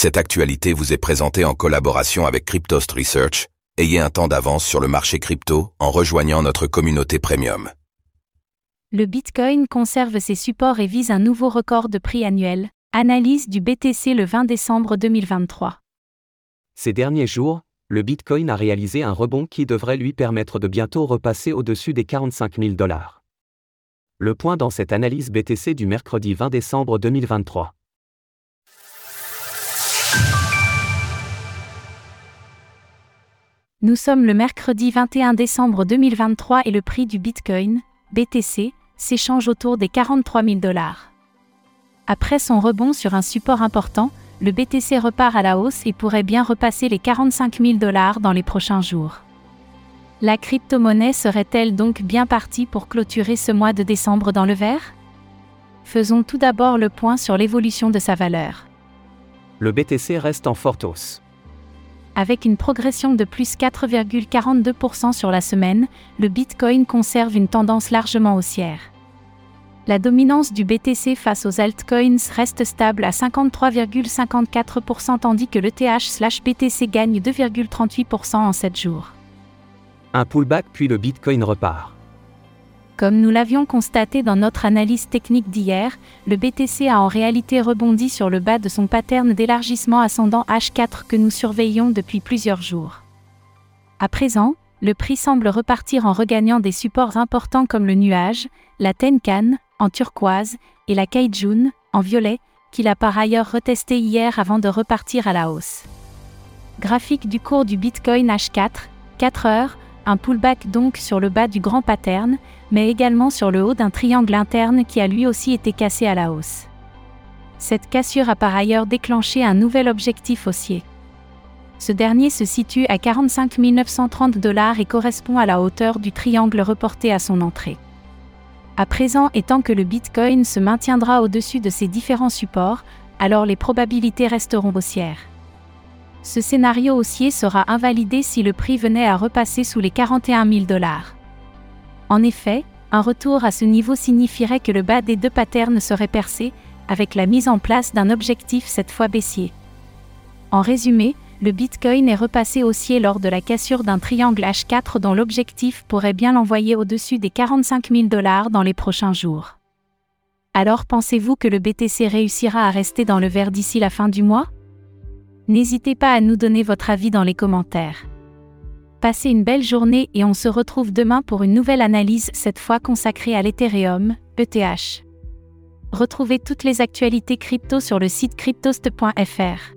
Cette actualité vous est présentée en collaboration avec Cryptost Research. Ayez un temps d'avance sur le marché crypto en rejoignant notre communauté premium. Le Bitcoin conserve ses supports et vise un nouveau record de prix annuel. Analyse du BTC le 20 décembre 2023. Ces derniers jours, le Bitcoin a réalisé un rebond qui devrait lui permettre de bientôt repasser au-dessus des 45 000 dollars. Le point dans cette analyse BTC du mercredi 20 décembre 2023. Nous sommes le mercredi 21 décembre 2023 et le prix du Bitcoin, BTC, s'échange autour des 43 000 dollars. Après son rebond sur un support important, le BTC repart à la hausse et pourrait bien repasser les 45 000 dollars dans les prochains jours. La crypto-monnaie serait-elle donc bien partie pour clôturer ce mois de décembre dans le vert? Faisons tout d'abord le point sur l'évolution de sa valeur. Le BTC reste en forte hausse. Avec une progression de plus 4,42% sur la semaine, le Bitcoin conserve une tendance largement haussière. La dominance du BTC face aux altcoins reste stable à 53,54% tandis que l'ETH/BTC gagne 2,38% en 7 jours. Un pullback puis le Bitcoin repart. Comme nous l'avions constaté dans notre analyse technique d'hier, le BTC a en réalité rebondi sur le bas de son pattern d'élargissement ascendant H4 que nous surveillons depuis plusieurs jours. À présent, le prix semble repartir en regagnant des supports importants comme le nuage, la Tenkan, en turquoise, et la Kaijun, en violet, qu'il a par ailleurs retesté hier avant de repartir à la hausse. Graphique du cours du Bitcoin H4, 4 heures, un pullback donc sur le bas du grand pattern, mais également sur le haut d'un triangle interne qui a lui aussi été cassé à la hausse. Cette cassure a par ailleurs déclenché un nouvel objectif haussier. Ce dernier se situe à 45 930 dollars et correspond à la hauteur du triangle reporté à son entrée. À présent, étant que le Bitcoin se maintiendra au-dessus de ces différents supports, alors les probabilités resteront haussières. Ce scénario haussier sera invalidé si le prix venait à repasser sous les 41 000 dollars. En effet, un retour à ce niveau signifierait que le bas des deux patterns serait percé, avec la mise en place d'un objectif cette fois baissier. En résumé, le Bitcoin est repassé haussier lors de la cassure d'un triangle H4 dont l'objectif pourrait bien l'envoyer au-dessus des 45 000 dollars dans les prochains jours. Alors pensez-vous que le BTC réussira à rester dans le vert d'ici la fin du mois? N'hésitez pas à nous donner votre avis dans les commentaires. Passez une belle journée et on se retrouve demain pour une nouvelle analyse, cette fois consacrée à l'Ethereum, ETH. Retrouvez toutes les actualités crypto sur le site cryptost.fr.